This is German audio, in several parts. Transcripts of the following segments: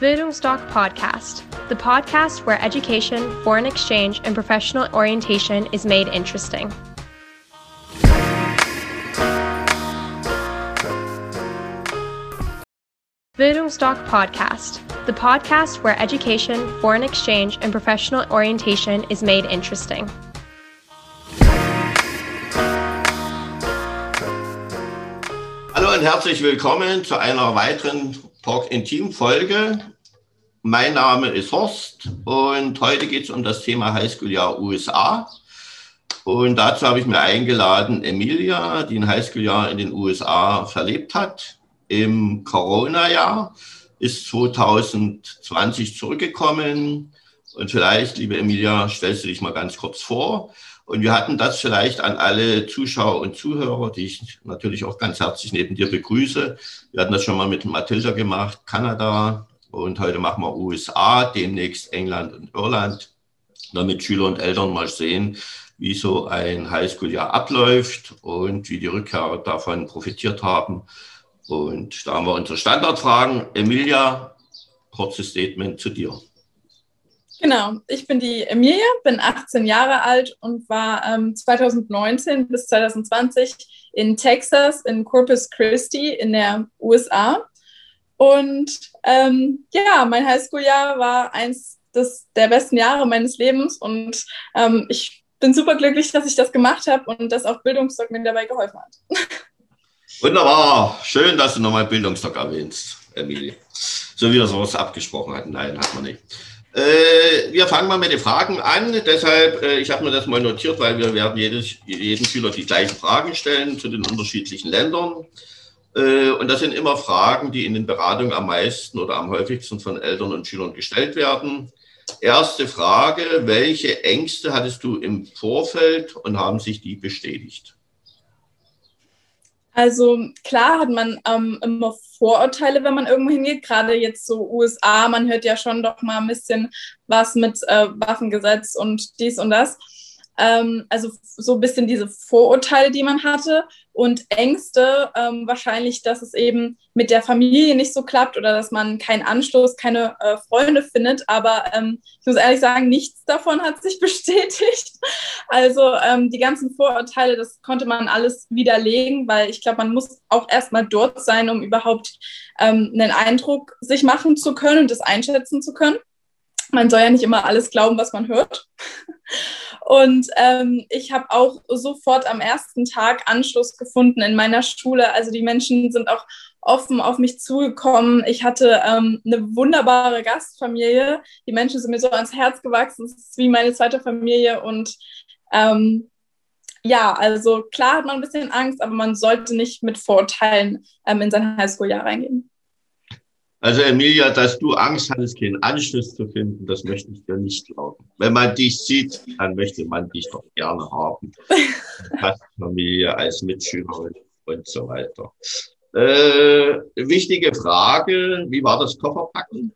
Bildungsdoc Podcast, the podcast where education, foreign exchange, and professional orientation is made interesting. Bildungsdoc Podcast, the podcast where education, foreign exchange, and professional orientation is made interesting. Hallo und herzlich willkommen zu einer weiteren Talk Intim Folge. Mein Name ist Horst und heute geht es um das Thema Highschool-Jahr USA. Und dazu habe ich mir eingeladen Emilia, die ein Highschool-Jahr in den USA verlebt hat. Im Corona-Jahr ist 2020 zurückgekommen. Und vielleicht, liebe Emilia, stellst du dich mal ganz kurz vor. Und wir hatten das vielleicht an alle Zuschauer und Zuhörer, die ich natürlich auch ganz herzlich neben dir begrüße. Wir hatten das schon mal mit Mathilda gemacht, Kanada. Und heute machen wir USA, demnächst England und Irland, damit Schüler und Eltern mal sehen, wie so ein Highschool-Jahr abläuft und wie die Rückkehrer davon profitiert haben. Und da haben wir unsere Standardfragen. Emilia, kurzes Statement zu dir. Genau, ich bin die Emilia, bin 18 Jahre alt und war ähm, 2019 bis 2020 in Texas, in Corpus Christi in der USA. Und ähm, ja, mein Highschool-Jahr war eins des, der besten Jahre meines Lebens und ähm, ich bin super glücklich, dass ich das gemacht habe und dass auch Bildungsdoc mir dabei geholfen hat. Wunderbar, schön, dass du nochmal Bildungsdoc erwähnst, Emilia. So wie wir sowas abgesprochen hatten. Nein, hat man nicht. Äh, wir fangen mal mit den Fragen an. Deshalb, äh, ich habe mir das mal notiert, weil wir werden jedes, jedem Schüler die gleichen Fragen stellen zu den unterschiedlichen Ländern. Äh, und das sind immer Fragen, die in den Beratungen am meisten oder am häufigsten von Eltern und Schülern gestellt werden. Erste Frage, welche Ängste hattest du im Vorfeld und haben sich die bestätigt? Also klar hat man ähm, immer Vorurteile, wenn man irgendwo hingeht, gerade jetzt so USA, man hört ja schon doch mal ein bisschen was mit äh, Waffengesetz und dies und das. Ähm, also so ein bisschen diese Vorurteile, die man hatte und Ängste, ähm, wahrscheinlich, dass es eben mit der Familie nicht so klappt oder dass man keinen Anschluss, keine äh, Freunde findet. Aber ähm, ich muss ehrlich sagen, nichts davon hat sich bestätigt. Also ähm, die ganzen Vorurteile, das konnte man alles widerlegen, weil ich glaube, man muss auch erstmal dort sein, um überhaupt ähm, einen Eindruck sich machen zu können und das einschätzen zu können. Man soll ja nicht immer alles glauben, was man hört. Und ähm, ich habe auch sofort am ersten Tag Anschluss gefunden in meiner Schule. Also die Menschen sind auch offen auf mich zugekommen. Ich hatte ähm, eine wunderbare Gastfamilie. Die Menschen sind mir so ans Herz gewachsen. Es ist wie meine zweite Familie. Und ähm, ja, also klar hat man ein bisschen Angst, aber man sollte nicht mit Vorurteilen ähm, in sein Highschool-Jahr reingehen. Also Emilia, dass du Angst hattest, keinen Anschluss zu finden, das möchte ich dir nicht glauben. Wenn man dich sieht, dann möchte man dich doch gerne haben. Als Familie, als Mitschülerin und so weiter. Äh, wichtige Frage, wie war das Kofferpacken?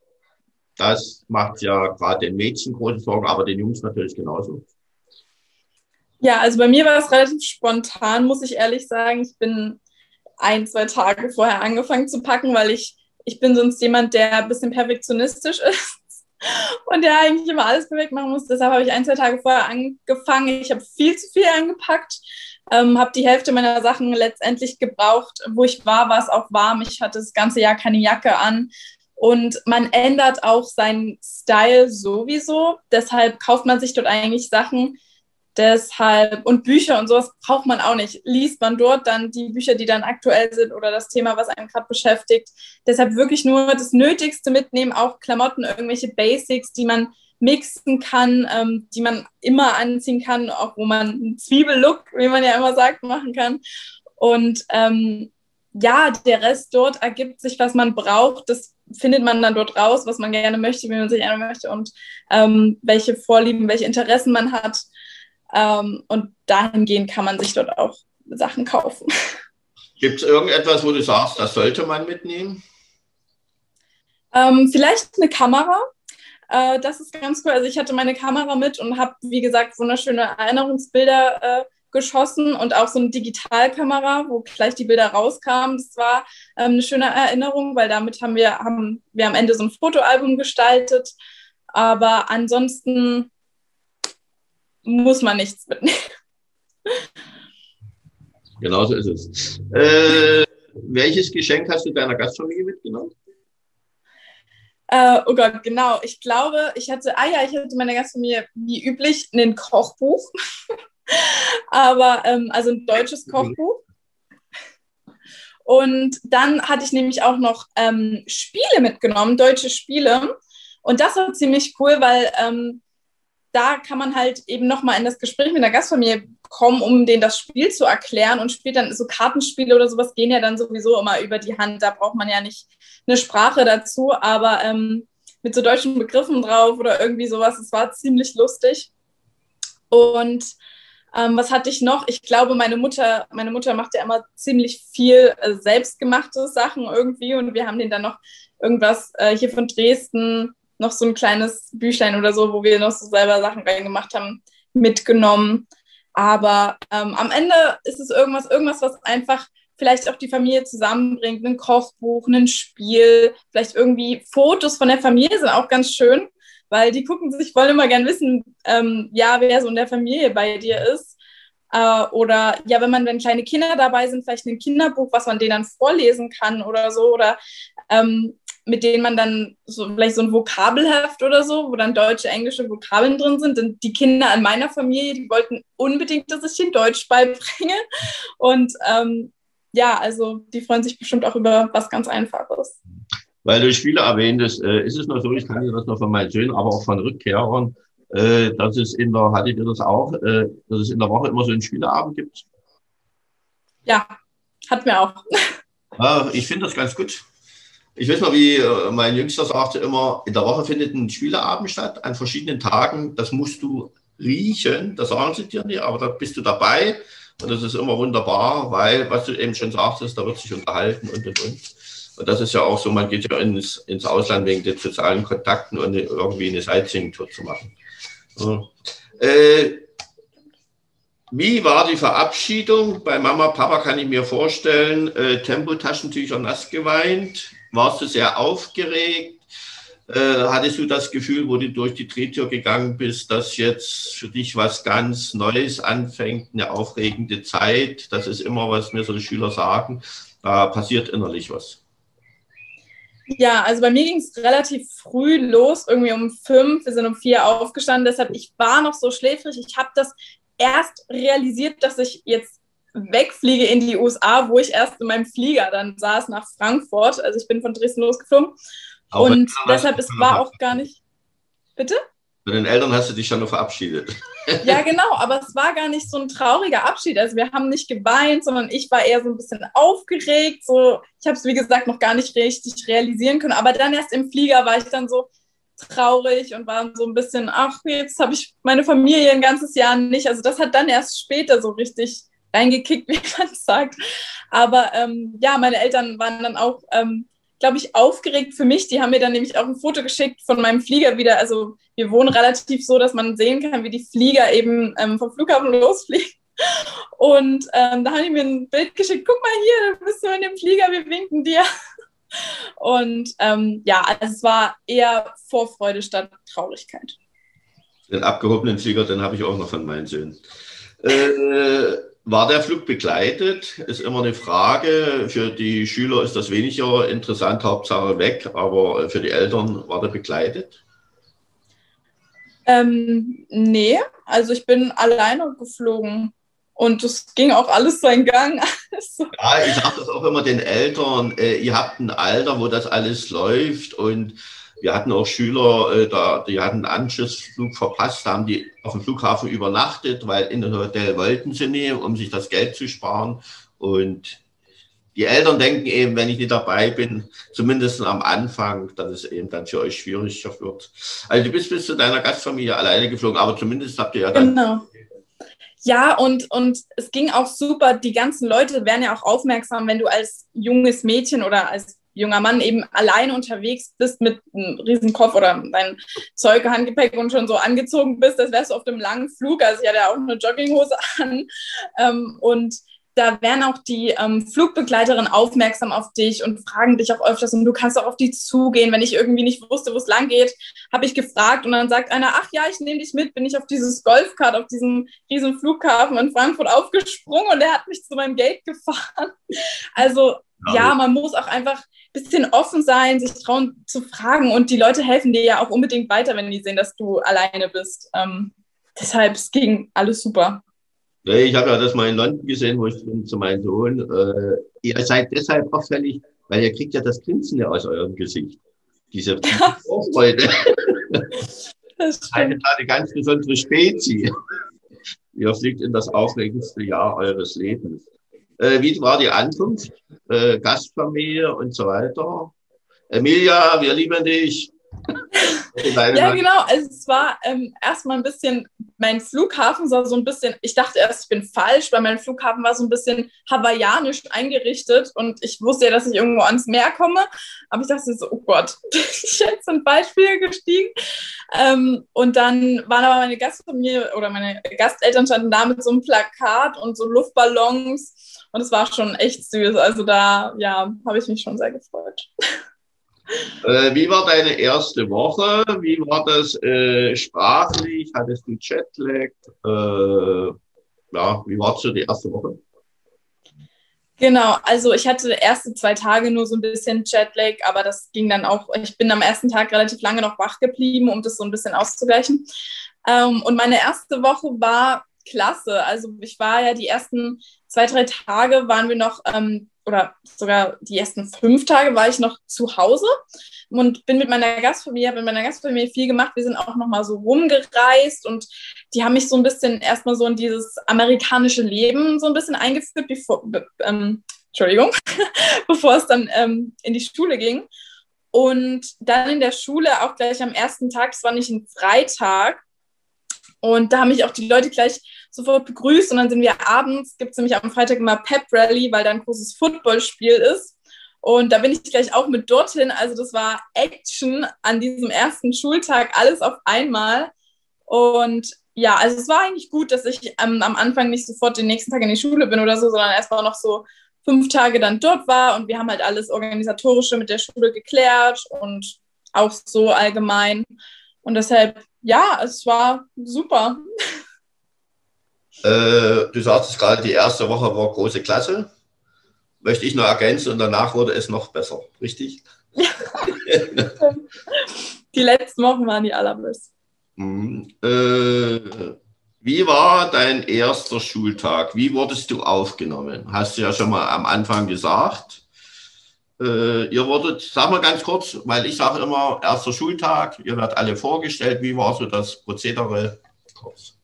Das macht ja gerade den Mädchen große Sorgen, aber den Jungs natürlich genauso. Ja, also bei mir war es relativ spontan, muss ich ehrlich sagen. Ich bin ein, zwei Tage vorher angefangen zu packen, weil ich ich bin sonst jemand, der ein bisschen perfektionistisch ist und der eigentlich immer alles perfekt machen muss. Deshalb habe ich ein, zwei Tage vorher angefangen. Ich habe viel zu viel angepackt, ähm, habe die Hälfte meiner Sachen letztendlich gebraucht. Wo ich war, war es auch warm. Ich hatte das ganze Jahr keine Jacke an. Und man ändert auch seinen Style sowieso. Deshalb kauft man sich dort eigentlich Sachen, Deshalb, und Bücher und sowas braucht man auch nicht. Liest man dort dann die Bücher, die dann aktuell sind oder das Thema, was einen gerade beschäftigt. Deshalb wirklich nur das Nötigste mitnehmen, auch Klamotten, irgendwelche Basics, die man mixen kann, ähm, die man immer anziehen kann, auch wo man einen Zwiebellook, wie man ja immer sagt, machen kann. Und ähm, ja, der Rest dort ergibt sich, was man braucht. Das findet man dann dort raus, was man gerne möchte, wie man sich gerne möchte und ähm, welche Vorlieben, welche Interessen man hat. Ähm, und dahingehend kann man sich dort auch Sachen kaufen. Gibt es irgendetwas, wo du sagst, das sollte man mitnehmen? Ähm, vielleicht eine Kamera. Äh, das ist ganz cool. Also ich hatte meine Kamera mit und habe, wie gesagt, wunderschöne Erinnerungsbilder äh, geschossen und auch so eine Digitalkamera, wo gleich die Bilder rauskamen. Das war ähm, eine schöne Erinnerung, weil damit haben wir, haben wir am Ende so ein Fotoalbum gestaltet. Aber ansonsten muss man nichts mitnehmen. Genau so ist es. Äh, welches Geschenk hast du deiner Gastfamilie mitgenommen? Äh, oh Gott, genau. Ich glaube, ich hatte, ah ja, ich hatte meiner Gastfamilie wie üblich ein Kochbuch. Aber, ähm, also ein deutsches Kochbuch. Und dann hatte ich nämlich auch noch ähm, Spiele mitgenommen, deutsche Spiele. Und das war ziemlich cool, weil ähm, da kann man halt eben nochmal in das Gespräch mit der Gastfamilie kommen, um denen das Spiel zu erklären und spielt dann so Kartenspiele oder sowas gehen ja dann sowieso immer über die Hand. Da braucht man ja nicht eine Sprache dazu, aber ähm, mit so deutschen Begriffen drauf oder irgendwie sowas. Es war ziemlich lustig. Und ähm, was hatte ich noch? Ich glaube, meine Mutter, meine Mutter macht ja immer ziemlich viel äh, selbstgemachte Sachen irgendwie und wir haben den dann noch irgendwas äh, hier von Dresden, noch so ein kleines Büchlein oder so, wo wir noch so selber Sachen reingemacht haben, mitgenommen. Aber ähm, am Ende ist es irgendwas, irgendwas, was einfach vielleicht auch die Familie zusammenbringt, ein Kochbuch, ein Spiel, vielleicht irgendwie Fotos von der Familie sind auch ganz schön weil die gucken sich, wollen immer gern wissen, ähm, ja, wer so in der Familie bei dir ist. Äh, oder ja, wenn man, wenn kleine Kinder dabei sind, vielleicht ein Kinderbuch, was man denen dann vorlesen kann oder so. Oder ähm, mit denen man dann so vielleicht so ein Vokabelheft oder so, wo dann deutsche, englische Vokabeln drin sind. Und die Kinder in meiner Familie, die wollten unbedingt, dass ich den Deutsch beibringe. Und ähm, ja, also die freuen sich bestimmt auch über was ganz Einfaches. Weil du Spiele erwähntest, äh, ist es noch so, ich kann dir das noch von meinen Söhnen, aber auch von Rückkehrern, äh, dass es in der, hattet ihr das auch, äh, dass es in der Woche immer so einen Spieleabend gibt? Ja, hat mir auch. Ja, ich finde das ganz gut. Ich weiß noch, wie äh, mein Jüngster sagte immer, in der Woche findet ein Spieleabend statt, an verschiedenen Tagen. Das musst du riechen, das sagen sie dir nicht, aber da bist du dabei. Und das ist immer wunderbar, weil, was du eben schon sagtest, da wird sich unterhalten und und und. Und das ist ja auch so, man geht ja ins, ins Ausland wegen den sozialen Kontakten und irgendwie eine Sightseeing-Tour zu machen. So. Äh, wie war die Verabschiedung? Bei Mama, Papa kann ich mir vorstellen, äh, Tempotaschentücher nass geweint. Warst du sehr aufgeregt? Äh, hattest du das Gefühl, wo du durch die Drehtür gegangen bist, dass jetzt für dich was ganz Neues anfängt, eine aufregende Zeit? Das ist immer, was mir so die Schüler sagen. Da passiert innerlich was. Ja, also bei mir ging es relativ früh los, irgendwie um fünf. Wir sind um vier aufgestanden. Deshalb, ich war noch so schläfrig. Ich habe das erst realisiert, dass ich jetzt wegfliege in die USA, wo ich erst in meinem Flieger dann saß nach Frankfurt. Also ich bin von Dresden losgeflogen. Auch und deshalb, es war auch gar nicht. Bitte? Mit den Eltern hast du dich schon noch verabschiedet. Ja, genau, aber es war gar nicht so ein trauriger Abschied. Also wir haben nicht geweint, sondern ich war eher so ein bisschen aufgeregt. So, ich habe es, wie gesagt, noch gar nicht richtig realisieren können. Aber dann erst im Flieger war ich dann so traurig und war so ein bisschen, ach, jetzt habe ich meine Familie ein ganzes Jahr nicht. Also das hat dann erst später so richtig reingekickt, wie man sagt. Aber ähm, ja, meine Eltern waren dann auch ähm, glaube ich, aufgeregt für mich. Die haben mir dann nämlich auch ein Foto geschickt von meinem Flieger wieder. Also wir wohnen relativ so, dass man sehen kann, wie die Flieger eben ähm, vom Flughafen losfliegen. Und ähm, da haben die mir ein Bild geschickt. Guck mal hier, du bist du in dem Flieger, wir winken dir. Und ähm, ja, also es war eher Vorfreude statt Traurigkeit. Den abgehobenen Flieger, den habe ich auch noch von meinen Söhnen. Äh, war der Flug begleitet? Ist immer eine Frage. Für die Schüler ist das weniger interessant, Hauptsache weg, aber für die Eltern war der begleitet? Ähm, nee, also ich bin alleine geflogen und es ging auch alles seinen Gang. ja, ich sage das auch immer den Eltern, äh, ihr habt ein Alter, wo das alles läuft und wir hatten auch Schüler, äh, da, die hatten einen Anschlussflug verpasst, haben die auf dem Flughafen übernachtet, weil in das Hotel wollten sie nicht, um sich das Geld zu sparen. Und die Eltern denken eben, wenn ich nicht dabei bin, zumindest am Anfang, dass es eben dann für euch schwieriger wird. Also du bist bis zu deiner Gastfamilie alleine geflogen, aber zumindest habt ihr ja dann. Genau. Ja, und, und es ging auch super. Die ganzen Leute werden ja auch aufmerksam, wenn du als junges Mädchen oder als junger Mann eben alleine unterwegs bist mit einem riesen Kopf oder dein Zeug, Handgepäck und schon so angezogen bist, das wärst du auf dem langen Flug. Also ich hatte ja auch eine Jogginghose an. Ähm, und da werden auch die ähm, Flugbegleiterinnen aufmerksam auf dich und fragen dich auch öfters und du kannst auch auf die zugehen. Wenn ich irgendwie nicht wusste, wo es lang geht, habe ich gefragt und dann sagt einer, ach ja, ich nehme dich mit, bin ich auf dieses Golfkart, auf diesem riesen Flughafen in Frankfurt aufgesprungen und der hat mich zu meinem Gate gefahren. Also ja, man muss auch einfach ein bisschen offen sein, sich trauen zu fragen und die Leute helfen dir ja auch unbedingt weiter, wenn die sehen, dass du alleine bist. Ähm, deshalb, es ging alles super. Nee, ich habe ja das mal in London gesehen, wo ich zu meinem Sohn, äh, ihr seid deshalb auffällig, weil ihr kriegt ja das Grinsen ja aus eurem Gesicht. Diese Vorfreude. eine, eine ganz besondere Spezie. Ihr fliegt in das aufregendste Jahr eures Lebens. Äh, wie war die Ankunft? Äh, Gastfamilie und so weiter. Emilia, wir lieben dich ja, genau. Also es war ähm, erstmal ein bisschen, mein Flughafen sah so ein bisschen, ich dachte erst, ich bin falsch, weil mein Flughafen war so ein bisschen hawaiianisch eingerichtet und ich wusste ja, dass ich irgendwo ans Meer komme. Aber ich dachte so, oh Gott, ich jetzt ein Beispiel gestiegen. Ähm, und dann waren aber meine Gastfamilie oder meine Gasteltern standen da mit so einem Plakat und so Luftballons. Und es war schon echt süß. Also da, ja, habe ich mich schon sehr gefreut. Äh, wie war deine erste Woche? Wie war das äh, sprachlich? Hattest du Jetlag? Äh, ja, wie war so die erste Woche? Genau, also ich hatte die ersten zwei Tage nur so ein bisschen Jetlag, aber das ging dann auch, ich bin am ersten Tag relativ lange noch wach geblieben, um das so ein bisschen auszugleichen. Ähm, und meine erste Woche war klasse. Also ich war ja die ersten zwei, drei Tage waren wir noch ähm, oder sogar die ersten fünf Tage war ich noch zu Hause und bin mit meiner Gastfamilie, habe mit meiner Gastfamilie viel gemacht. Wir sind auch noch mal so rumgereist und die haben mich so ein bisschen erstmal so in dieses amerikanische Leben so ein bisschen eingeführt, bevor, ähm, Entschuldigung, bevor es dann ähm, in die Schule ging. Und dann in der Schule auch gleich am ersten Tag, es war nicht ein Freitag, und da haben mich auch die Leute gleich sofort begrüßt. Und dann sind wir abends, gibt es nämlich am Freitag immer Pep Rally, weil da ein großes Footballspiel ist. Und da bin ich gleich auch mit dorthin. Also das war Action an diesem ersten Schultag, alles auf einmal. Und ja, also es war eigentlich gut, dass ich ähm, am Anfang nicht sofort den nächsten Tag in die Schule bin oder so, sondern erstmal noch so fünf Tage dann dort war und wir haben halt alles Organisatorische mit der Schule geklärt und auch so allgemein. Und deshalb ja, es war super. Äh, du sagtest gerade, die erste Woche war große Klasse. Möchte ich nur ergänzen und danach wurde es noch besser, richtig? Die letzten Wochen waren die allerbesten. Mhm. Äh, wie war dein erster Schultag? Wie wurdest du aufgenommen? Hast du ja schon mal am Anfang gesagt. Äh, ihr wurdet, sag mal ganz kurz, weil ich sage immer, erster Schultag, ihr werdet alle vorgestellt. Wie war so das Prozedere? Kurz.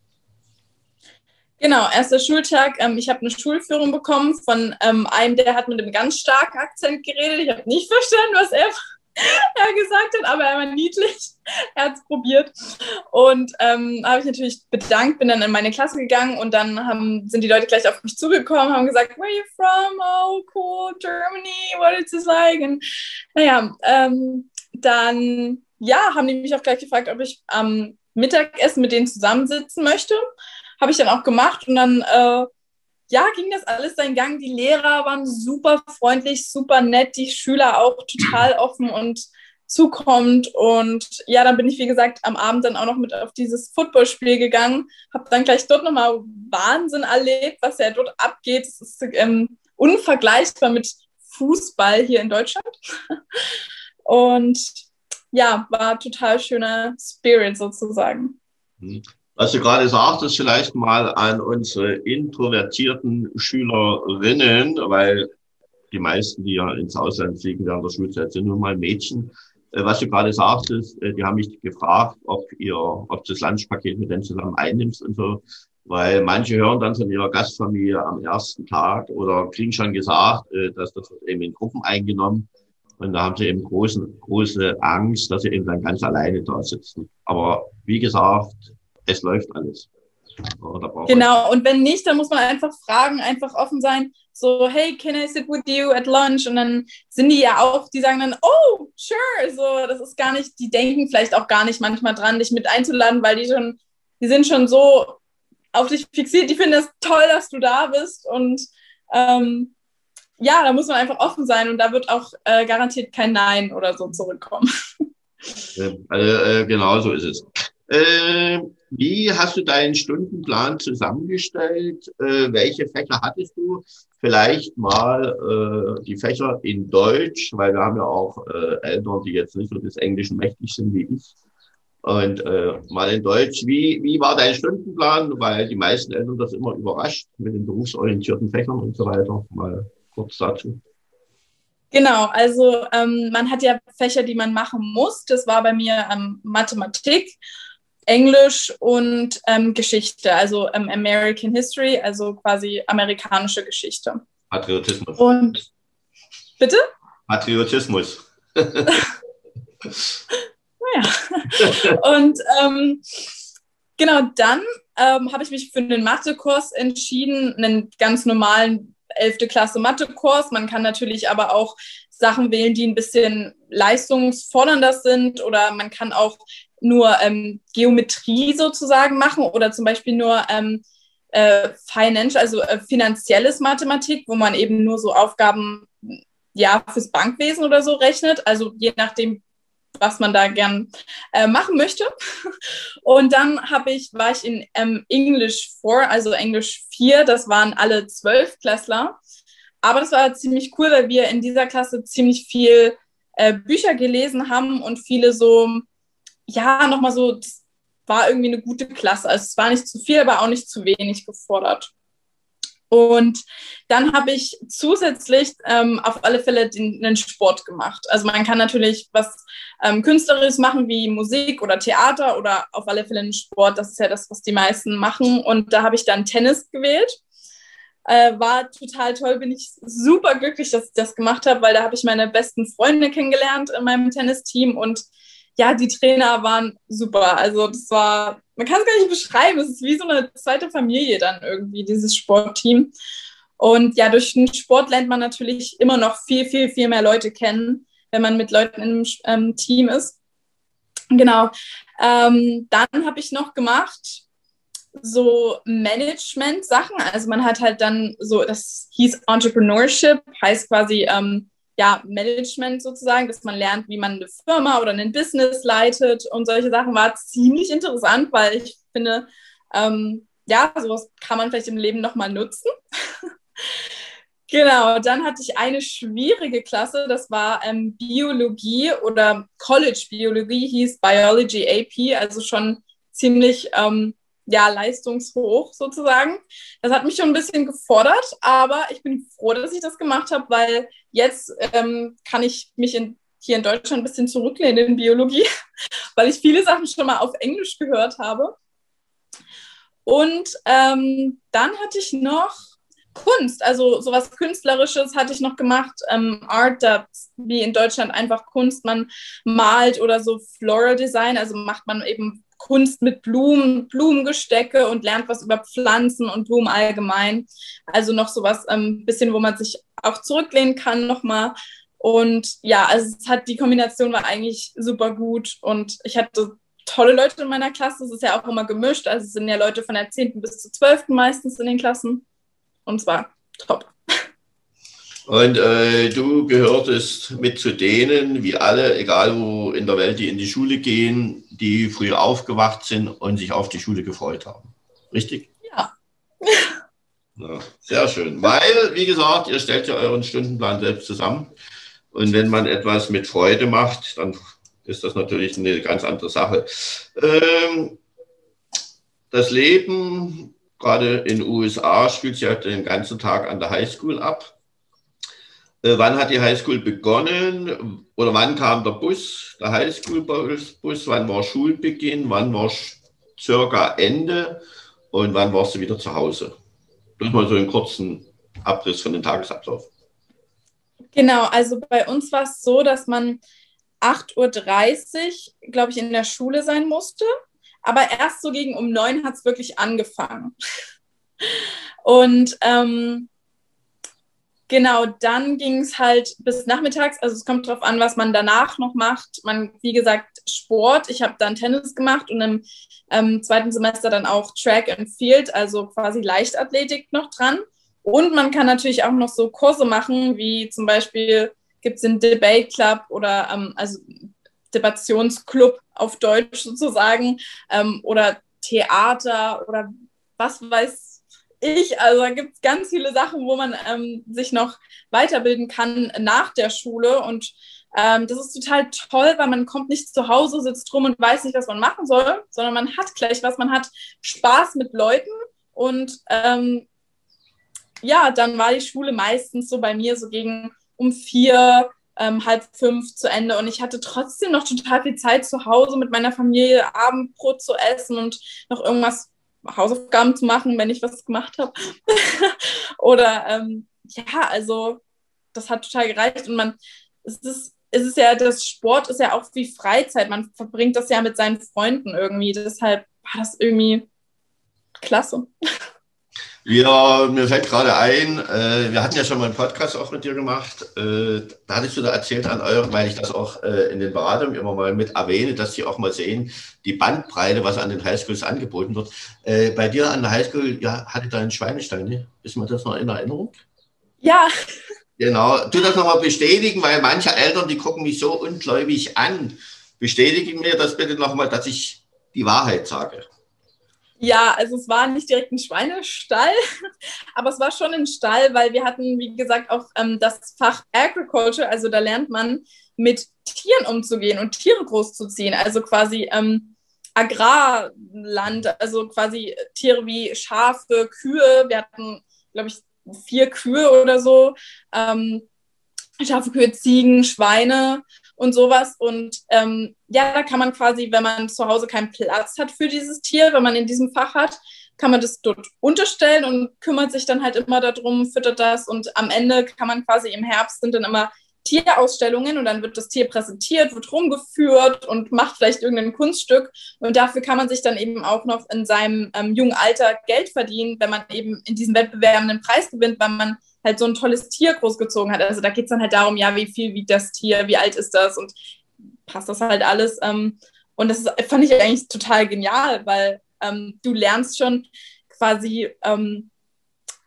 Genau, erster Schultag. Ähm, ich habe eine Schulführung bekommen von ähm, einem, der hat mit einem ganz starken Akzent geredet. Ich habe nicht verstanden, was er gesagt hat, aber er war niedlich. Er hat es probiert. Und ähm, habe ich natürlich bedankt, bin dann in meine Klasse gegangen und dann haben, sind die Leute gleich auf mich zugekommen, haben gesagt, where are you from? Oh, cool, Germany, what is this like? Und naja, ähm, dann ja, haben die mich auch gleich gefragt, ob ich am Mittagessen mit denen zusammensitzen möchte. Habe ich dann auch gemacht und dann äh, ja, ging das alles seinen Gang. Die Lehrer waren super freundlich, super nett, die Schüler auch total offen und zukommt. Und ja, dann bin ich, wie gesagt, am Abend dann auch noch mit auf dieses Footballspiel gegangen, habe dann gleich dort nochmal Wahnsinn erlebt, was ja dort abgeht. Es ist ähm, unvergleichbar mit Fußball hier in Deutschland. Und ja, war total schöner Spirit sozusagen. Was du gerade sagtest, vielleicht mal an unsere introvertierten Schülerinnen, weil die meisten, die ja ins Ausland fliegen während der Schulzeit, sind nun mal Mädchen. Äh, was du gerade sagtest, äh, die haben mich gefragt, ob ihr, ob das Lunchpaket mit denen zusammen einnimmst und so. Weil manche hören dann von ihrer Gastfamilie am ersten Tag oder kriegen schon gesagt, äh, dass das eben in Gruppen eingenommen. Und da haben sie eben großen, große Angst, dass sie eben dann ganz alleine da sitzen. Aber wie gesagt, es läuft alles. genau, und wenn nicht, dann muss man einfach fragen, einfach offen sein. so, hey, can I sit with you at lunch? Und dann sind die ja auch, die sagen dann, oh, sure, so, das ist gar nicht, die denken vielleicht auch gar nicht manchmal dran, dich mit einzuladen, weil die schon, die sind schon so auf dich fixiert, die finden es toll, dass du da bist und ähm, ja, da muss man einfach offen sein und da wird auch äh, garantiert kein Nein oder so zurückkommen. Also, äh, genau so ist es. Äh, wie hast du deinen Stundenplan zusammengestellt? Äh, welche Fächer hattest du? Vielleicht mal äh, die Fächer in Deutsch, weil wir haben ja auch äh, Eltern, die jetzt nicht so des Englischen mächtig sind wie ich. Und äh, mal in Deutsch, wie, wie war dein Stundenplan? Weil die meisten Eltern das immer überrascht mit den berufsorientierten Fächern und so weiter. Mal kurz dazu. Genau, also ähm, man hat ja Fächer, die man machen muss. Das war bei mir ähm, Mathematik, Englisch und ähm, Geschichte, also ähm, American History, also quasi amerikanische Geschichte. Patriotismus. Und bitte? Patriotismus. naja. und ähm, genau dann ähm, habe ich mich für einen Mathekurs entschieden, einen ganz normalen 11. Klasse Mathe-Kurs. Man kann natürlich aber auch Sachen wählen, die ein bisschen leistungsfordernder sind oder man kann auch nur ähm, Geometrie sozusagen machen oder zum Beispiel nur ähm, äh, Financial, also äh, finanzielles Mathematik, wo man eben nur so Aufgaben ja fürs Bankwesen oder so rechnet. Also je nachdem, was man da gern äh, machen möchte. Und dann habe ich, war ich in ähm, English 4, also Englisch 4, das waren alle Zwölfklässler. Aber das war ziemlich cool, weil wir in dieser Klasse ziemlich viel äh, Bücher gelesen haben und viele so, ja, nochmal so, war irgendwie eine gute Klasse. Also es war nicht zu viel, aber auch nicht zu wenig gefordert. Und dann habe ich zusätzlich ähm, auf alle Fälle den, den, Sport gemacht. Also man kann natürlich was ähm, Künstlerisches machen wie Musik oder Theater oder auf alle Fälle einen Sport. Das ist ja das, was die meisten machen. Und da habe ich dann Tennis gewählt. Äh, war total toll, bin ich super glücklich, dass ich das gemacht habe, weil da habe ich meine besten Freunde kennengelernt in meinem Tennisteam und ja, die Trainer waren super. Also das war, man kann es gar nicht beschreiben, es ist wie so eine zweite Familie dann irgendwie, dieses Sportteam. Und ja, durch den Sport lernt man natürlich immer noch viel, viel, viel mehr Leute kennen, wenn man mit Leuten im ähm, Team ist. Genau. Ähm, dann habe ich noch gemacht so Management-Sachen. Also man hat halt dann so, das hieß Entrepreneurship, heißt quasi ähm, ja, Management sozusagen, dass man lernt, wie man eine Firma oder ein Business leitet und solche Sachen war ziemlich interessant, weil ich finde, ähm, ja, sowas kann man vielleicht im Leben nochmal nutzen. genau, dann hatte ich eine schwierige Klasse, das war ähm, Biologie oder College Biologie, hieß Biology AP, also schon ziemlich ähm, ja, leistungshoch sozusagen. Das hat mich schon ein bisschen gefordert, aber ich bin froh, dass ich das gemacht habe, weil jetzt ähm, kann ich mich in, hier in Deutschland ein bisschen zurücklehnen in Biologie, weil ich viele Sachen schon mal auf Englisch gehört habe. Und ähm, dann hatte ich noch Kunst, also sowas Künstlerisches hatte ich noch gemacht. Ähm, Art, da, wie in Deutschland einfach Kunst, man malt oder so Floral Design, also macht man eben Kunst mit Blumen, Blumengestecke und lernt was über Pflanzen und Blumen allgemein. Also noch so was ein ähm, bisschen, wo man sich auch zurücklehnen kann nochmal. Und ja, also es hat die Kombination war eigentlich super gut und ich hatte tolle Leute in meiner Klasse. Es ist ja auch immer gemischt. Also es sind ja Leute von der 10. bis zur 12. meistens in den Klassen. Und zwar top. Und äh, du gehörtest mit zu denen, wie alle, egal wo in der Welt, die in die Schule gehen, die früh aufgewacht sind und sich auf die Schule gefreut haben. Richtig? Ja. ja. Sehr schön. Weil, wie gesagt, ihr stellt ja euren Stundenplan selbst zusammen. Und wenn man etwas mit Freude macht, dann ist das natürlich eine ganz andere Sache. Ähm, das Leben, gerade in den USA, spielt sich ja den ganzen Tag an der Highschool ab. Äh, wann hat die Highschool begonnen? Oder wann kam der Bus, der Highschool-Bus? Wann war Schulbeginn? Wann war circa Ende? Und wann warst du wieder zu Hause? Das mal so einen kurzen Abriss von dem Tagesablauf. Genau, also bei uns war es so, dass man 8.30 Uhr, glaube ich, in der Schule sein musste. Aber erst so gegen um neun hat es wirklich angefangen. Und ähm, Genau, dann ging es halt bis nachmittags. Also es kommt darauf an, was man danach noch macht. Man, wie gesagt, Sport. Ich habe dann Tennis gemacht und im ähm, zweiten Semester dann auch Track and Field, also quasi Leichtathletik noch dran. Und man kann natürlich auch noch so Kurse machen, wie zum Beispiel gibt es den Debate Club oder ähm, also Debattionsclub auf Deutsch sozusagen ähm, oder Theater oder was weiß ich. Also da gibt es ganz viele Sachen, wo man ähm, sich noch weiterbilden kann nach der Schule. Und ähm, das ist total toll, weil man kommt nicht zu Hause, sitzt rum und weiß nicht, was man machen soll, sondern man hat gleich was, man hat Spaß mit Leuten. Und ähm, ja, dann war die Schule meistens so bei mir so gegen um vier, ähm, halb fünf zu Ende und ich hatte trotzdem noch total viel Zeit zu Hause mit meiner Familie Abendbrot zu essen und noch irgendwas Hausaufgaben zu machen, wenn ich was gemacht habe. Oder ähm, ja, also das hat total gereicht und man, es ist, es ist ja, das Sport ist ja auch wie Freizeit. Man verbringt das ja mit seinen Freunden irgendwie. Deshalb war das irgendwie klasse. Ja, mir fällt gerade ein, äh, wir hatten ja schon mal einen Podcast auch mit dir gemacht. Äh, da hattest du da erzählt an eurem, weil ich das auch äh, in den Beratungen immer mal mit erwähne, dass sie auch mal sehen, die Bandbreite, was an den Highschools angeboten wird. Äh, bei dir an der Highschool, ja, hatte da einen Schweinestein, ne? Ist mir das noch in Erinnerung? Ja. Genau. Tu das nochmal bestätigen, weil manche Eltern, die gucken mich so ungläubig an. Bestätigen mir das bitte nochmal, dass ich die Wahrheit sage. Ja, also es war nicht direkt ein Schweinestall, aber es war schon ein Stall, weil wir hatten, wie gesagt, auch ähm, das Fach Agriculture, also da lernt man mit Tieren umzugehen und Tiere großzuziehen, also quasi ähm, Agrarland, also quasi Tiere wie Schafe, Kühe. Wir hatten, glaube ich, vier Kühe oder so. Ähm, Schafe, Kühe, Ziegen, Schweine und sowas. Und ähm, ja, da kann man quasi, wenn man zu Hause keinen Platz hat für dieses Tier, wenn man in diesem Fach hat, kann man das dort unterstellen und kümmert sich dann halt immer darum, füttert das und am Ende kann man quasi im Herbst sind dann immer Tierausstellungen und dann wird das Tier präsentiert, wird rumgeführt und macht vielleicht irgendein Kunststück. Und dafür kann man sich dann eben auch noch in seinem ähm, jungen Alter Geld verdienen, wenn man eben in diesen Wettbewerben einen Preis gewinnt, weil man halt so ein tolles Tier großgezogen hat. Also da geht es dann halt darum, ja, wie viel wiegt das Tier, wie alt ist das und passt das halt alles. Ähm, und das ist, fand ich eigentlich total genial, weil ähm, du lernst schon quasi ähm,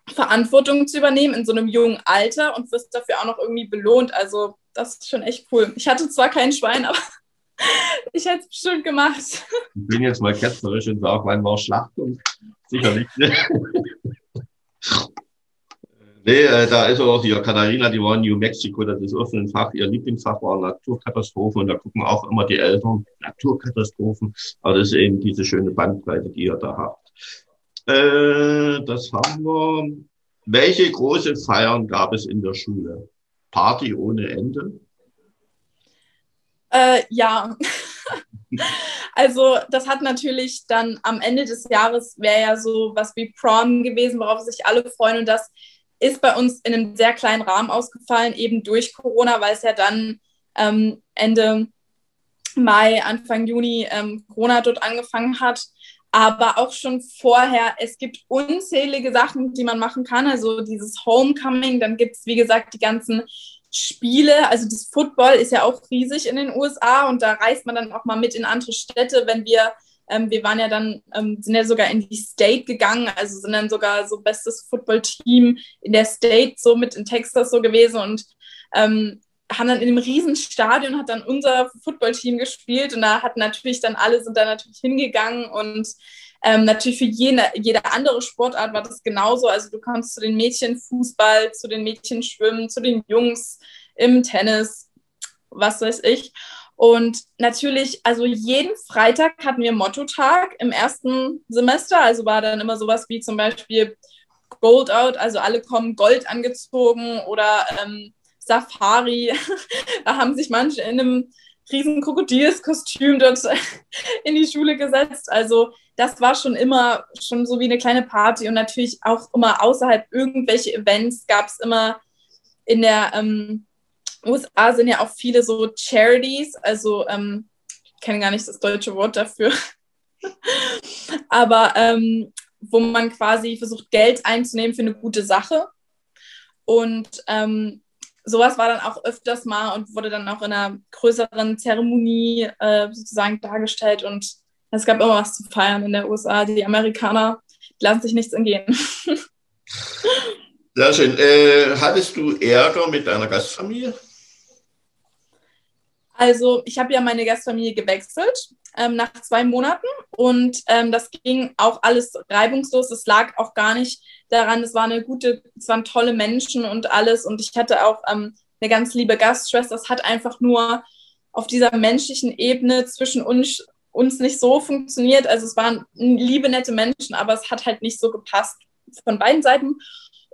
Verantwortung zu übernehmen in so einem jungen Alter und wirst dafür auch noch irgendwie belohnt. Also das ist schon echt cool. Ich hatte zwar kein Schwein, aber ich hätte es bestimmt gemacht. Ich bin jetzt mal ketzerisch und sage, mein war Schlachtung. Sicherlich. Nee, äh, da ist auch die Katharina, die war in New Mexico, das ist auch ein Fach, ihr Lieblingsfach war Naturkatastrophen und da gucken auch immer die Eltern Naturkatastrophen, aber das ist eben diese schöne Bandbreite, die ihr da habt. Äh, das haben wir. Welche große Feiern gab es in der Schule? Party ohne Ende? Äh, ja. also das hat natürlich dann am Ende des Jahres wäre ja so was wie Prom gewesen, worauf sich alle freuen und das ist bei uns in einem sehr kleinen Rahmen ausgefallen, eben durch Corona, weil es ja dann ähm, Ende Mai, Anfang Juni ähm, Corona dort angefangen hat. Aber auch schon vorher, es gibt unzählige Sachen, die man machen kann. Also dieses Homecoming, dann gibt es, wie gesagt, die ganzen Spiele. Also das Football ist ja auch riesig in den USA und da reist man dann auch mal mit in andere Städte, wenn wir ähm, wir waren ja dann, ähm, sind ja sogar in die State gegangen, also sind dann sogar so bestes Football-Team in der State, so mit in Texas so gewesen und ähm, haben dann in einem riesen Stadion hat dann unser Football-Team gespielt und da hat natürlich dann alle sind da natürlich hingegangen und ähm, natürlich für jede, jede andere Sportart war das genauso. Also du kannst zu den Mädchen Fußball, zu den Mädchen schwimmen, zu den Jungs im Tennis, was weiß ich. Und natürlich, also jeden Freitag hatten wir Motto-Tag im ersten Semester. Also war dann immer sowas wie zum Beispiel Gold Out, also alle kommen Gold angezogen oder ähm, Safari. da haben sich manche in einem riesen Krokodilskostüm dort in die Schule gesetzt. Also das war schon immer schon so wie eine kleine Party und natürlich auch immer außerhalb irgendwelche Events gab es immer in der ähm, USA sind ja auch viele so Charities, also ähm, ich kenne gar nicht das deutsche Wort dafür, aber ähm, wo man quasi versucht, Geld einzunehmen für eine gute Sache. Und ähm, sowas war dann auch öfters mal und wurde dann auch in einer größeren Zeremonie äh, sozusagen dargestellt. Und es gab immer was zu feiern in der USA. Die Amerikaner lassen sich nichts entgehen. Sehr schön. Äh, hattest du Ärger mit deiner Gastfamilie? Also ich habe ja meine Gastfamilie gewechselt ähm, nach zwei Monaten und ähm, das ging auch alles reibungslos. Es lag auch gar nicht daran, es war eine gute, es waren tolle Menschen und alles und ich hatte auch ähm, eine ganz liebe Gastschwester. Es hat einfach nur auf dieser menschlichen Ebene zwischen uns, uns nicht so funktioniert. Also es waren liebe, nette Menschen, aber es hat halt nicht so gepasst von beiden Seiten.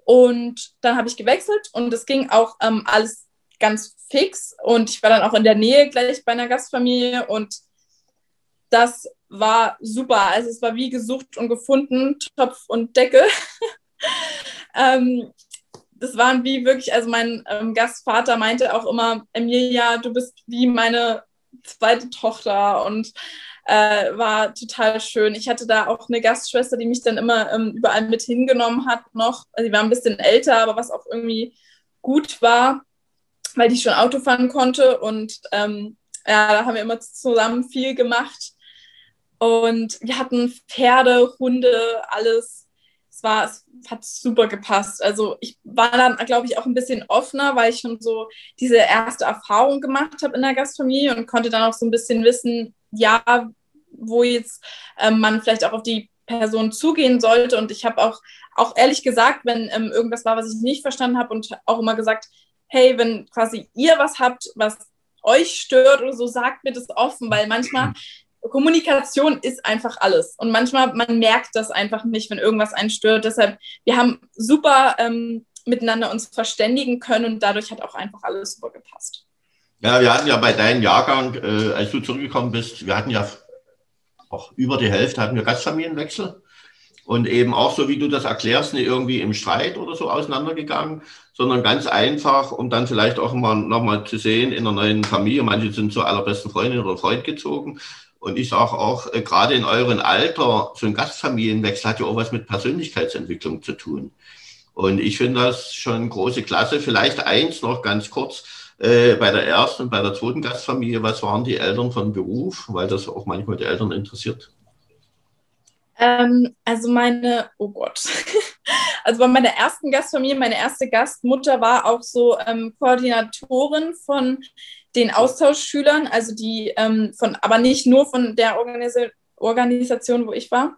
Und dann habe ich gewechselt und es ging auch ähm, alles ganz fix und ich war dann auch in der Nähe gleich bei einer Gastfamilie und das war super. Also es war wie gesucht und gefunden, Topf und Decke. ähm, das waren wie wirklich, also mein ähm, Gastvater meinte auch immer, Emilia, du bist wie meine zweite Tochter und äh, war total schön. Ich hatte da auch eine Gastschwester, die mich dann immer ähm, überall mit hingenommen hat noch. Also sie war ein bisschen älter, aber was auch irgendwie gut war weil ich schon Auto fahren konnte und ähm, ja, da haben wir immer zusammen viel gemacht. Und wir hatten Pferde, Hunde, alles. Es war, es hat super gepasst. Also ich war dann, glaube ich, auch ein bisschen offener, weil ich schon so diese erste Erfahrung gemacht habe in der Gastfamilie und konnte dann auch so ein bisschen wissen, ja, wo jetzt ähm, man vielleicht auch auf die Person zugehen sollte. Und ich habe auch, auch ehrlich gesagt, wenn ähm, irgendwas war, was ich nicht verstanden habe und auch immer gesagt, hey, wenn quasi ihr was habt, was euch stört oder so, sagt mir das offen, weil manchmal Kommunikation ist einfach alles. Und manchmal, man merkt das einfach nicht, wenn irgendwas einen stört. Deshalb, wir haben super ähm, miteinander uns verständigen können und dadurch hat auch einfach alles super gepasst. Ja, wir hatten ja bei deinem Jahrgang, äh, als du zurückgekommen bist, wir hatten ja auch über die Hälfte hatten wir Gastfamilienwechsel und eben auch so, wie du das erklärst, nicht irgendwie im Streit oder so auseinandergegangen, sondern ganz einfach, um dann vielleicht auch mal nochmal zu sehen in einer neuen Familie. Manche sind zur allerbesten Freundin oder Freund gezogen. Und ich sage auch, äh, gerade in eurem Alter, so ein Gastfamilienwechsel hat ja auch was mit Persönlichkeitsentwicklung zu tun. Und ich finde das schon große Klasse. Vielleicht eins noch ganz kurz. Äh, bei der ersten und bei der zweiten Gastfamilie, was waren die Eltern von Beruf? Weil das auch manchmal die Eltern interessiert. Ähm, also meine, oh Gott. Also bei meiner ersten Gastfamilie, meine erste Gastmutter war auch so ähm, Koordinatorin von den Austauschschülern, also die ähm, von, aber nicht nur von der Organis Organisation, wo ich war.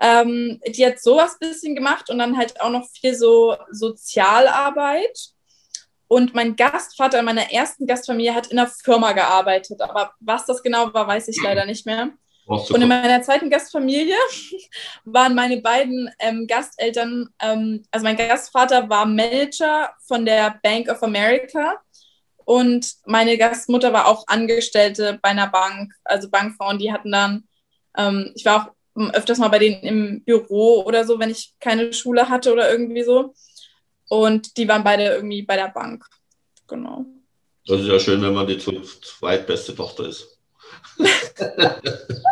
Ähm, die hat sowas bisschen gemacht und dann halt auch noch viel so Sozialarbeit. Und mein Gastvater in meiner ersten Gastfamilie hat in einer Firma gearbeitet, aber was das genau war, weiß ich leider nicht mehr. Und in meiner zweiten Gastfamilie waren meine beiden ähm, Gasteltern, ähm, also mein Gastvater war Manager von der Bank of America und meine Gastmutter war auch Angestellte bei einer Bank, also Bankfrau. die hatten dann, ähm, ich war auch öfters mal bei denen im Büro oder so, wenn ich keine Schule hatte oder irgendwie so. Und die waren beide irgendwie bei der Bank. Genau. Das ist ja schön, wenn man die zweitbeste Tochter ist.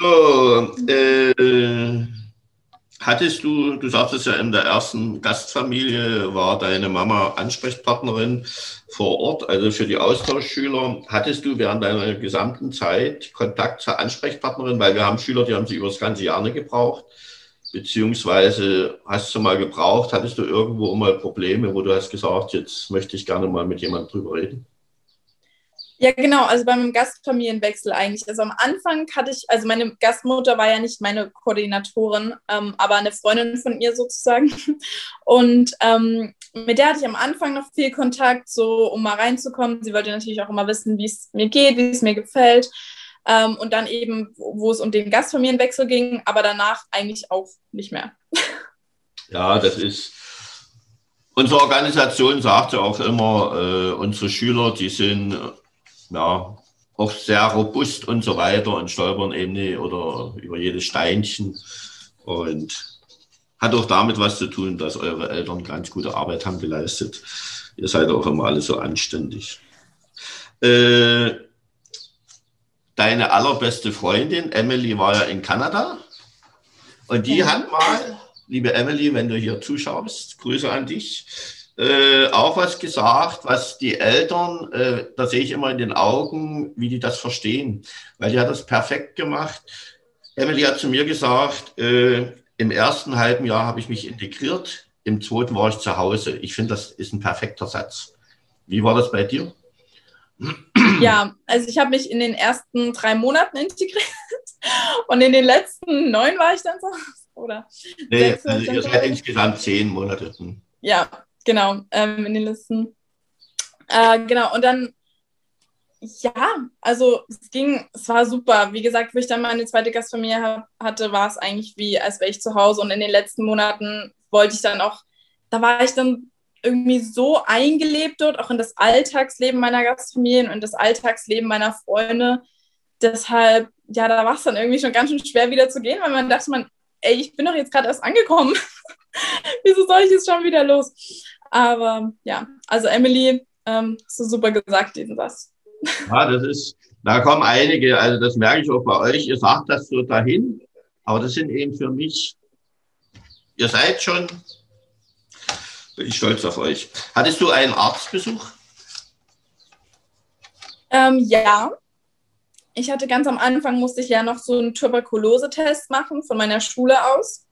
so, äh, hattest du, du sagtest ja in der ersten Gastfamilie war deine Mama Ansprechpartnerin vor Ort, also für die Austauschschüler. Hattest du während deiner gesamten Zeit Kontakt zur Ansprechpartnerin? Weil wir haben Schüler, die haben sie über das ganze Jahr nicht gebraucht. Beziehungsweise hast du mal gebraucht, hattest du irgendwo mal Probleme, wo du hast gesagt, jetzt möchte ich gerne mal mit jemandem drüber reden? Ja, genau, also beim Gastfamilienwechsel eigentlich. Also am Anfang hatte ich, also meine Gastmutter war ja nicht meine Koordinatorin, ähm, aber eine Freundin von ihr sozusagen. Und ähm, mit der hatte ich am Anfang noch viel Kontakt, so um mal reinzukommen. Sie wollte natürlich auch immer wissen, wie es mir geht, wie es mir gefällt. Ähm, und dann eben, wo es um den Gastfamilienwechsel ging, aber danach eigentlich auch nicht mehr. Ja, das ist. Unsere Organisation sagte auch immer, äh, unsere Schüler, die sind ja, auch sehr robust und so weiter und stolpern eben nicht oder über jedes Steinchen. Und hat auch damit was zu tun, dass eure Eltern ganz gute Arbeit haben geleistet. Ihr seid auch immer alle so anständig. Äh, deine allerbeste Freundin, Emily, war ja in Kanada. Und die hat mal liebe Emily, wenn du hier zuschaust, Grüße an dich, äh, auch was gesagt, was die Eltern, äh, da sehe ich immer in den Augen, wie die das verstehen, weil die hat das perfekt gemacht. Emily hat zu mir gesagt, äh, im ersten halben Jahr habe ich mich integriert, im zweiten war ich zu Hause. Ich finde, das ist ein perfekter Satz. Wie war das bei dir? Ja, also ich habe mich in den ersten drei Monaten integriert und in den letzten neun war ich dann so. Oder nee, also ihr seid insgesamt zehn Monate. Hm. Ja, genau, ähm, in den letzten. Äh, genau, und dann, ja, also es ging, es war super. Wie gesagt, wo ich dann meine zweite Gastfamilie hatte, war es eigentlich wie, als wäre ich zu Hause. Und in den letzten Monaten wollte ich dann auch, da war ich dann irgendwie so eingelebt dort, auch in das Alltagsleben meiner Gastfamilien und das Alltagsleben meiner Freunde. Deshalb, ja, da war es dann irgendwie schon ganz schön schwer wieder zu gehen, weil man dachte, man, ey, ich bin doch jetzt gerade erst angekommen. Wieso soll ich jetzt schon wieder los? Aber ja, also Emily, ähm, hast du super gesagt, diesen Satz. Ja, das ist, da kommen einige, also das merke ich auch bei euch, ihr sagt das so dahin, aber das sind eben für mich, ihr seid schon bin ich stolz auf euch. Hattest du einen Arztbesuch? Ähm, ja. Ich hatte ganz am Anfang, musste ich ja noch so einen Tuberkulosetest machen von meiner Schule aus.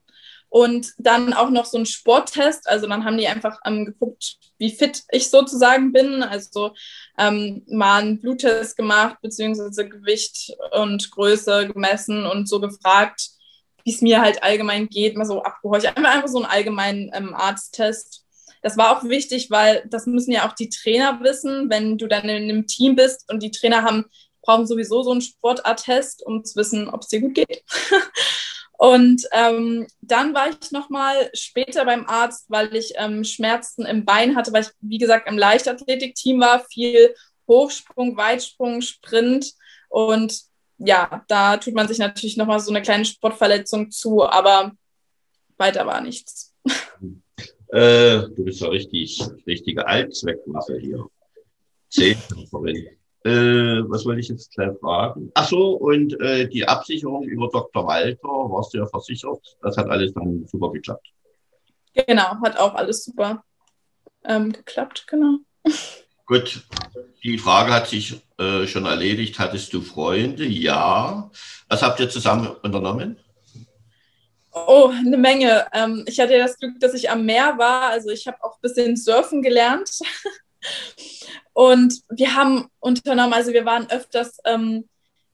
Und dann auch noch so einen Sporttest. Also dann haben die einfach ähm, geguckt, wie fit ich sozusagen bin. Also ähm, mal einen Bluttest gemacht, beziehungsweise Gewicht und Größe gemessen und so gefragt, wie es mir halt allgemein geht, mal so abgehorcht. Einfach, einfach so einen allgemeinen ähm, Arzttest das war auch wichtig, weil das müssen ja auch die Trainer wissen, wenn du dann in einem Team bist und die Trainer haben, brauchen sowieso so einen Sportarttest, um zu wissen, ob es dir gut geht. und ähm, dann war ich nochmal später beim Arzt, weil ich ähm, Schmerzen im Bein hatte, weil ich, wie gesagt, im Leichtathletikteam war, viel Hochsprung, Weitsprung, Sprint und ja, da tut man sich natürlich nochmal so eine kleine Sportverletzung zu, aber weiter war nichts. Äh, du bist ja richtig, richtige Allzweckmasse hier. Zehnkämpferin. Äh, was wollte ich jetzt gleich fragen? Ach so, und äh, die Absicherung über Dr. Walter, warst du ja versichert. Das hat alles dann super geklappt. Genau, hat auch alles super ähm, geklappt, genau. Gut, die Frage hat sich äh, schon erledigt. Hattest du Freunde? Ja. Was habt ihr zusammen unternommen? Oh, eine Menge. Ähm, ich hatte das Glück, dass ich am Meer war. Also ich habe auch ein bisschen surfen gelernt. Und wir haben unternommen, also wir waren öfters, ähm,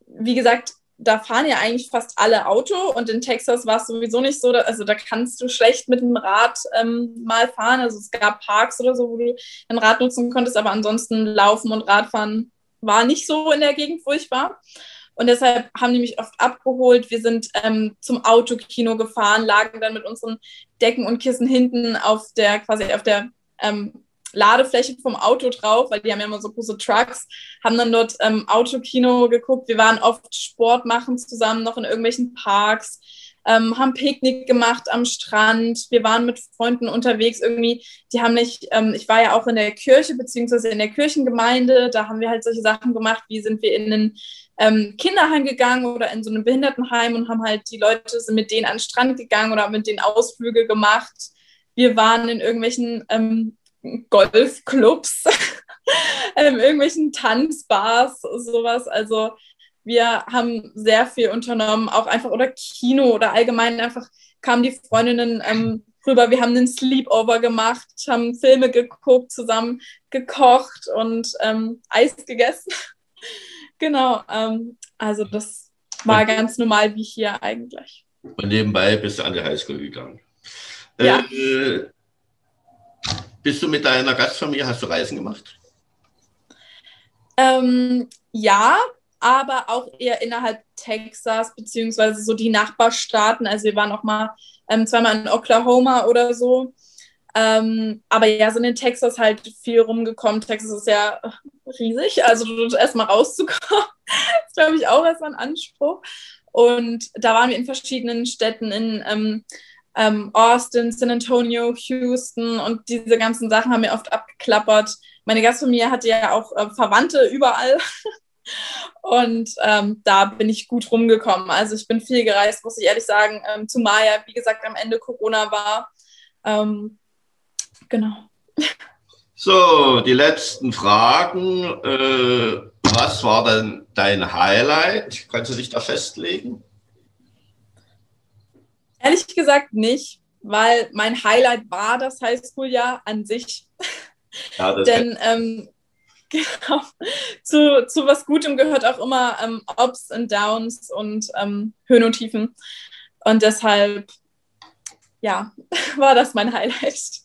wie gesagt, da fahren ja eigentlich fast alle Auto und in Texas war es sowieso nicht so, also da kannst du schlecht mit dem Rad ähm, mal fahren. Also es gab Parks oder so, wo du ein Rad nutzen konntest, aber ansonsten Laufen und Radfahren war nicht so in der Gegend, wo ich war. Und deshalb haben die mich oft abgeholt. Wir sind ähm, zum Autokino gefahren, lagen dann mit unseren Decken und Kissen hinten auf der quasi auf der ähm, Ladefläche vom Auto drauf, weil die haben ja immer so große Trucks, haben dann dort ähm, Autokino geguckt. Wir waren oft Sport machen zusammen, noch in irgendwelchen Parks, ähm, haben Picknick gemacht am Strand. Wir waren mit Freunden unterwegs irgendwie. Die haben nicht, ähm, ich war ja auch in der Kirche beziehungsweise in der Kirchengemeinde. Da haben wir halt solche Sachen gemacht, wie sind wir in den ähm, Kinderheim gegangen oder in so einem Behindertenheim und haben halt die Leute sind mit denen an den Strand gegangen oder mit denen Ausflüge gemacht. Wir waren in irgendwelchen ähm, Golfclubs, in irgendwelchen Tanzbars, sowas. Also wir haben sehr viel unternommen, auch einfach oder Kino oder allgemein einfach kamen die Freundinnen ähm, rüber. Wir haben einen Sleepover gemacht, haben Filme geguckt, zusammen gekocht und ähm, Eis gegessen. Genau, ähm, also das war ganz normal wie hier eigentlich. Und nebenbei bist du an die Highschool gegangen. Ja. Äh, bist du mit deiner Gastfamilie, hast du Reisen gemacht? Ähm, ja, aber auch eher innerhalb Texas, beziehungsweise so die Nachbarstaaten. Also wir waren auch mal ähm, zweimal in Oklahoma oder so. Ähm, aber ja, sind in Texas halt viel rumgekommen. Texas ist ja riesig, also erstmal rauszukommen, ist, glaube ich, auch erstmal ein Anspruch. Und da waren wir in verschiedenen Städten, in ähm, ähm, Austin, San Antonio, Houston und diese ganzen Sachen haben wir oft abgeklappert. Meine Gastfamilie hatte ja auch äh, Verwandte überall. Und ähm, da bin ich gut rumgekommen. Also ich bin viel gereist, muss ich ehrlich sagen. Ähm, zumal ja, wie gesagt, am Ende Corona war. Ähm, genau. So, die letzten Fragen. Äh, was war denn dein Highlight? Kannst du dich da festlegen? Ehrlich gesagt nicht, weil mein Highlight war das Highschool-Jahr an sich. Ja, Denn ähm, genau, zu, zu was Gutem gehört auch immer ähm, Ups und Downs und ähm, Höhen und Tiefen. Und deshalb, ja, war das mein Highlight.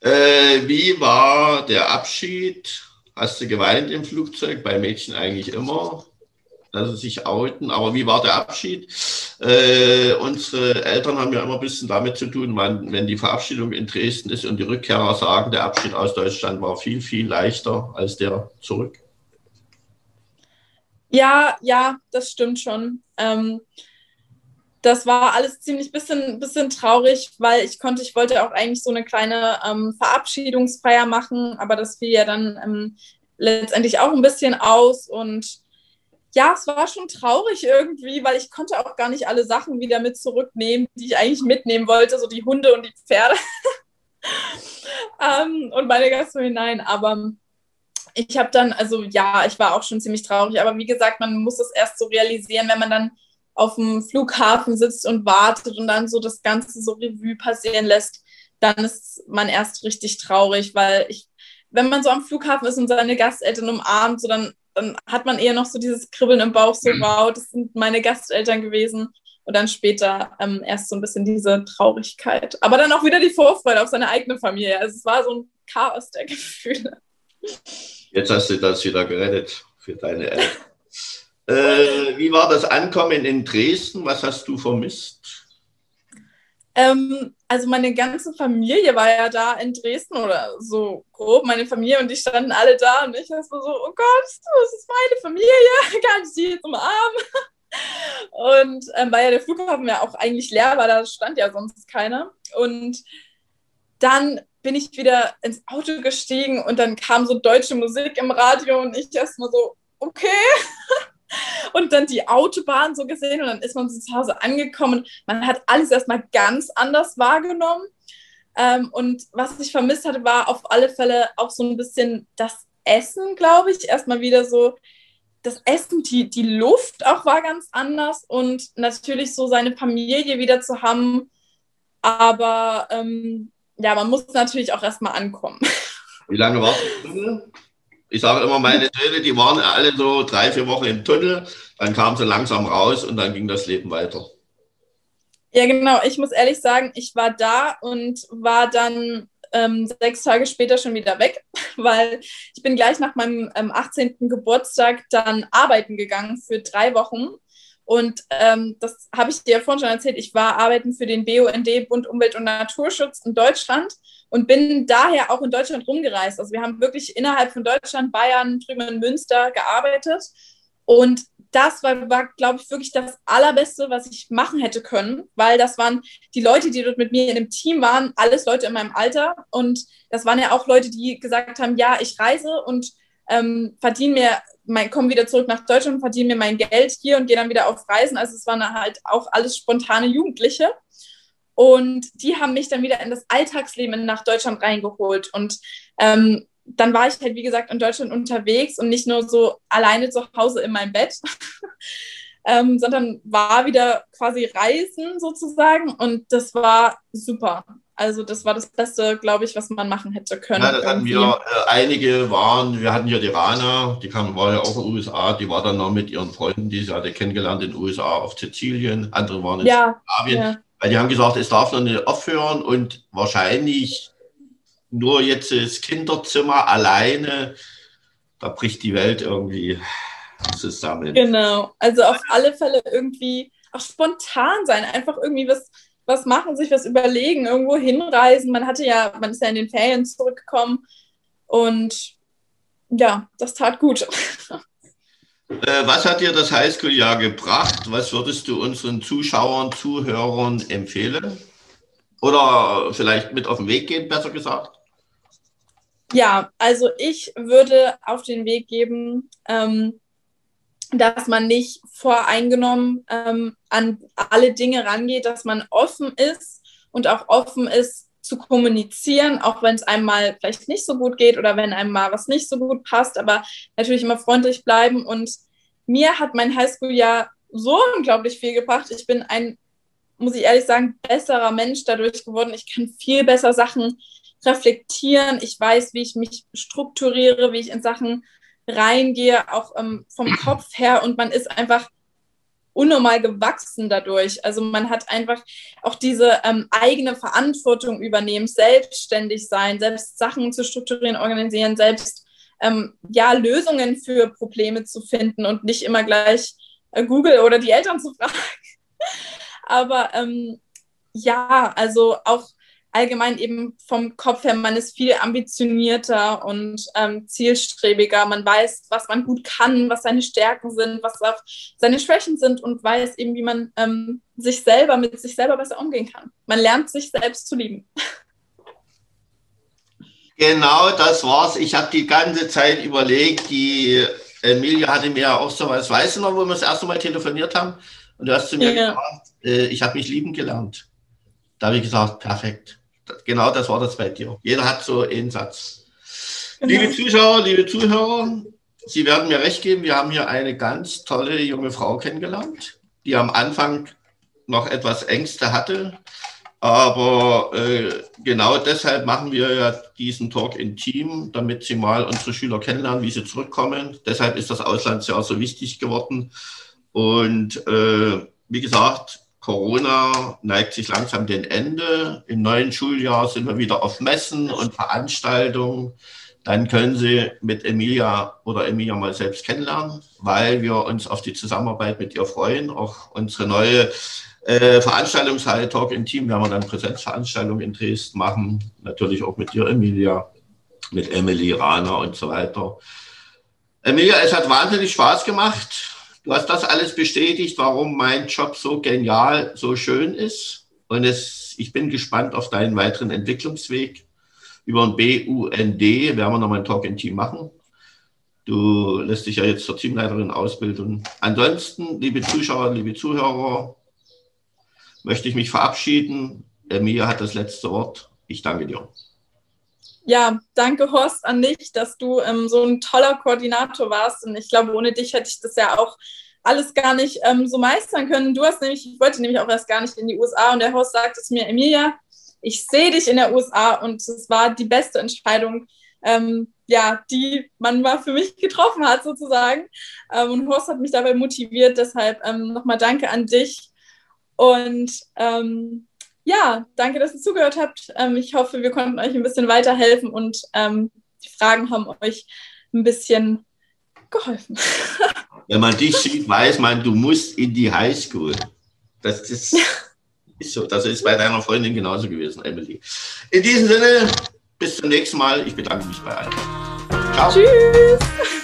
Äh, wie war der Abschied? Hast du geweint im Flugzeug? Bei Mädchen eigentlich immer sie sich outen. Aber wie war der Abschied? Äh, unsere Eltern haben ja immer ein bisschen damit zu tun, man, wenn die Verabschiedung in Dresden ist und die Rückkehrer sagen, der Abschied aus Deutschland war viel, viel leichter als der zurück. Ja, ja, das stimmt schon. Ähm, das war alles ziemlich bisschen, bisschen traurig, weil ich konnte, ich wollte auch eigentlich so eine kleine ähm, Verabschiedungsfeier machen, aber das fiel ja dann ähm, letztendlich auch ein bisschen aus und ja, es war schon traurig irgendwie, weil ich konnte auch gar nicht alle Sachen wieder mit zurücknehmen, die ich eigentlich mitnehmen wollte, so die Hunde und die Pferde ähm, und meine Gäste hinein. Aber ich habe dann, also ja, ich war auch schon ziemlich traurig, aber wie gesagt, man muss es erst so realisieren, wenn man dann auf dem Flughafen sitzt und wartet und dann so das Ganze so Revue passieren lässt, dann ist man erst richtig traurig, weil ich, wenn man so am Flughafen ist und seine Gasteltern umarmt, so dann dann hat man eher noch so dieses Kribbeln im Bauch, so mhm. wow, das sind meine Gasteltern gewesen. Und dann später ähm, erst so ein bisschen diese Traurigkeit. Aber dann auch wieder die Vorfreude auf seine eigene Familie. Also es war so ein Chaos der Gefühle. Jetzt hast du das wieder gerettet für deine Eltern. äh, wie war das Ankommen in Dresden? Was hast du vermisst? Ähm, also meine ganze Familie war ja da in Dresden oder so grob, meine Familie und die standen alle da und ich war so, oh Gott, das ist meine Familie, kann ich die jetzt umarmen? Und ähm, weil ja der Flughafen ja auch eigentlich leer war, da stand ja sonst keiner. Und dann bin ich wieder ins Auto gestiegen und dann kam so deutsche Musik im Radio und ich erstmal so, okay. und dann die Autobahn so gesehen und dann ist man zu Hause angekommen. Man hat alles erstmal ganz anders wahrgenommen. Ähm, und was ich vermisst hatte, war auf alle Fälle auch so ein bisschen das Essen, glaube ich. Erstmal wieder so das Essen, die, die Luft auch war ganz anders und natürlich so seine Familie wieder zu haben. Aber ähm, ja, man muss natürlich auch erstmal ankommen. Wie lange warst du? Ich sage immer, meine Söhne, die waren alle so drei, vier Wochen im Tunnel, dann kamen sie langsam raus und dann ging das Leben weiter. Ja, genau. Ich muss ehrlich sagen, ich war da und war dann ähm, sechs Tage später schon wieder weg, weil ich bin gleich nach meinem ähm, 18. Geburtstag dann arbeiten gegangen für drei Wochen. Und ähm, das habe ich dir ja vorhin schon erzählt. Ich war arbeiten für den BUND, Bund Umwelt und Naturschutz in Deutschland und bin daher auch in Deutschland rumgereist. Also wir haben wirklich innerhalb von Deutschland, Bayern, drüben in Münster gearbeitet. Und das war, war glaube ich, wirklich das Allerbeste, was ich machen hätte können, weil das waren die Leute, die dort mit mir in dem Team waren, alles Leute in meinem Alter. Und das waren ja auch Leute, die gesagt haben, ja, ich reise und ähm, verdiene mir, komme wieder zurück nach Deutschland verdiene mir mein Geld hier und gehe dann wieder auf Reisen. Also es waren halt auch alles spontane Jugendliche. Und die haben mich dann wieder in das Alltagsleben nach Deutschland reingeholt. Und ähm, dann war ich halt, wie gesagt, in Deutschland unterwegs und nicht nur so alleine zu Hause in meinem Bett, ähm, sondern war wieder quasi Reisen sozusagen. Und das war super. Also das war das Beste, glaube ich, was man machen hätte können. Ja, das hatten wir, äh, einige waren, wir hatten ja die Rana, die kam, war ja auch in den USA, die war dann noch mit ihren Freunden, die sie hatte kennengelernt in den USA auf Sizilien, andere waren in ja, Skandinavien. Ja. Weil die haben gesagt, es darf noch nicht aufhören und wahrscheinlich nur jetzt das Kinderzimmer alleine, da bricht die Welt irgendwie zusammen. Genau, also auf alle Fälle irgendwie auch spontan sein, einfach irgendwie was, was machen, sich was überlegen, irgendwo hinreisen. Man hatte ja, man ist ja in den Ferien zurückgekommen und ja, das tat gut. Äh, was hat dir das Highschool-Jahr gebracht? Was würdest du unseren Zuschauern, Zuhörern empfehlen? Oder vielleicht mit auf den Weg gehen, besser gesagt? Ja, also ich würde auf den Weg geben, ähm, dass man nicht voreingenommen ähm, an alle Dinge rangeht, dass man offen ist und auch offen ist zu kommunizieren, auch wenn es einem mal vielleicht nicht so gut geht oder wenn einem mal was nicht so gut passt, aber natürlich immer freundlich bleiben. Und mir hat mein Highschool-Jahr so unglaublich viel gebracht. Ich bin ein, muss ich ehrlich sagen, besserer Mensch dadurch geworden. Ich kann viel besser Sachen reflektieren. Ich weiß, wie ich mich strukturiere, wie ich in Sachen reingehe, auch ähm, vom Kopf her. Und man ist einfach unnormal gewachsen dadurch. Also man hat einfach auch diese ähm, eigene Verantwortung übernehmen, selbstständig sein, selbst Sachen zu strukturieren, organisieren, selbst ähm, ja Lösungen für Probleme zu finden und nicht immer gleich äh, Google oder die Eltern zu fragen. Aber ähm, ja, also auch allgemein eben vom Kopf her, man ist viel ambitionierter und ähm, zielstrebiger. Man weiß, was man gut kann, was seine Stärken sind, was auch seine Schwächen sind und weiß eben, wie man ähm, sich selber mit sich selber besser umgehen kann. Man lernt sich selbst zu lieben. Genau, das war's. Ich habe die ganze Zeit überlegt, die Emilia hatte mir ja auch so was, weißt du noch, wo wir das erste Mal telefoniert haben? Und du hast zu mir ja. gesagt, äh, ich habe mich lieben gelernt. Da habe ich gesagt, perfekt. Genau das war das bei dir. Jeder hat so einen Satz. Genau. Liebe Zuschauer, liebe Zuhörer, Sie werden mir recht geben, wir haben hier eine ganz tolle junge Frau kennengelernt, die am Anfang noch etwas Ängste hatte. Aber äh, genau deshalb machen wir ja diesen Talk in Team, damit Sie mal unsere Schüler kennenlernen, wie sie zurückkommen. Deshalb ist das Auslandsjahr so wichtig geworden. Und äh, wie gesagt, Corona neigt sich langsam dem Ende. Im neuen Schuljahr sind wir wieder auf Messen und Veranstaltungen. Dann können Sie mit Emilia oder Emilia mal selbst kennenlernen, weil wir uns auf die Zusammenarbeit mit ihr freuen. Auch unsere neue äh, Veranstaltungsreihe Talk im Team werden wir dann Präsenzveranstaltungen in Dresden machen. Natürlich auch mit dir, Emilia, mit Emily, Rana und so weiter. Emilia, es hat wahnsinnig Spaß gemacht. Hast das alles bestätigt, warum mein Job so genial, so schön ist. Und es, ich bin gespannt auf deinen weiteren Entwicklungsweg. Über ein BUND werden wir nochmal ein Talk in Team machen. Du lässt dich ja jetzt zur Teamleiterin ausbilden. Ansonsten, liebe Zuschauer, liebe Zuhörer, möchte ich mich verabschieden. Emilia hat das letzte Wort. Ich danke dir. Ja, danke Horst an dich, dass du ähm, so ein toller Koordinator warst. Und ich glaube, ohne dich hätte ich das ja auch alles gar nicht ähm, so meistern können. Du hast nämlich, ich wollte nämlich auch erst gar nicht in die USA und der Horst sagte zu mir, Emilia, ich sehe dich in der USA und es war die beste Entscheidung, ähm, ja, die man mal für mich getroffen hat sozusagen. Ähm, und Horst hat mich dabei motiviert. Deshalb ähm, nochmal danke an dich. Und ähm, ja, danke, dass ihr zugehört habt. Ähm, ich hoffe, wir konnten euch ein bisschen weiterhelfen und ähm, die Fragen haben euch ein bisschen geholfen. Wenn man dich sieht, weiß man, du musst in die Highschool. Das, das ja. ist so. Das ist bei deiner Freundin genauso gewesen, Emily. In diesem Sinne, bis zum nächsten Mal. Ich bedanke mich bei allen. Ciao. Tschüss.